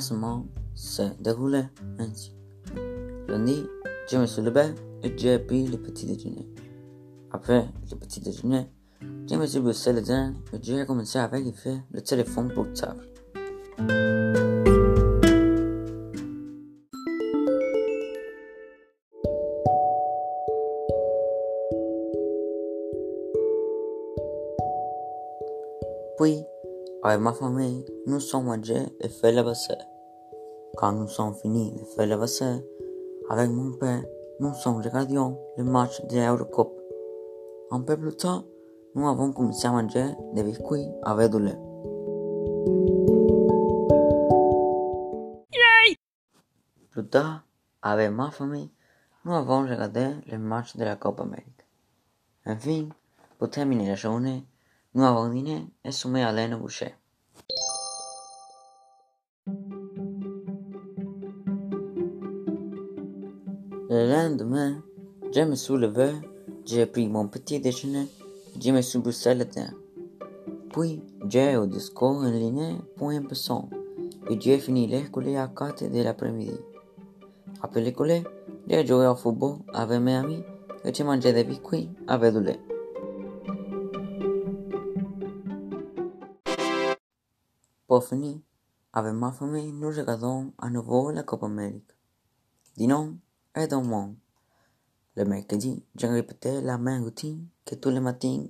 semaine se déroulait ainsi. Lundi, je me levé et j'ai pris le petit déjeuner. Après le petit déjeuner, je me suis brossé les dents et j'ai commencé à vérifier le téléphone portable. Puis, avec ma famille, nous sommes mangés et fait la vaisselle. Quand nous sommes finis de faire la vaisselle, avec mon père, nous sommes regardions le match de l'Eurocoupe. Un peu plus tard, nous avons commencé à manger des biscuits avec du lait. Plus tard, avec ma famille, nous avons regardé le match de la Coupe Amérique. Enfin, pour terminer la journée, nous avons dîné et sommeillé à l'aine Le lendemain, je me suis levé, j'ai pris mon petit déjeuner, je me suis brossé les dents. Puis, j'ai au discours en ligne pour un person et j'ai fini l'école à 4 de l'après-midi. Après l'école, j'ai joué au football avec mes amis et j'ai mangé des biscuits avec du lait. Pour finir, avec ma famille, nous regardons à nouveau la Coupe Amérique. Dinon et dans. Le mercredi, je répétais la même routine que tous les matins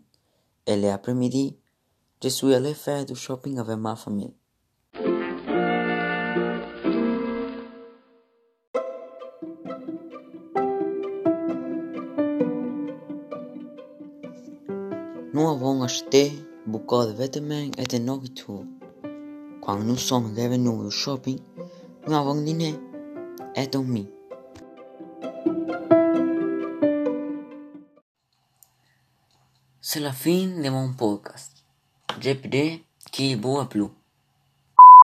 et l'après-midi, je suis allé faire du shopping avec ma famille. Nous avons acheté beaucoup de vêtements et de nourriture. Quand nous sommes revenus du shopping, nous avons dîné et dormi. C'est la fin de mon podcast. J'ai pris qui boit plus.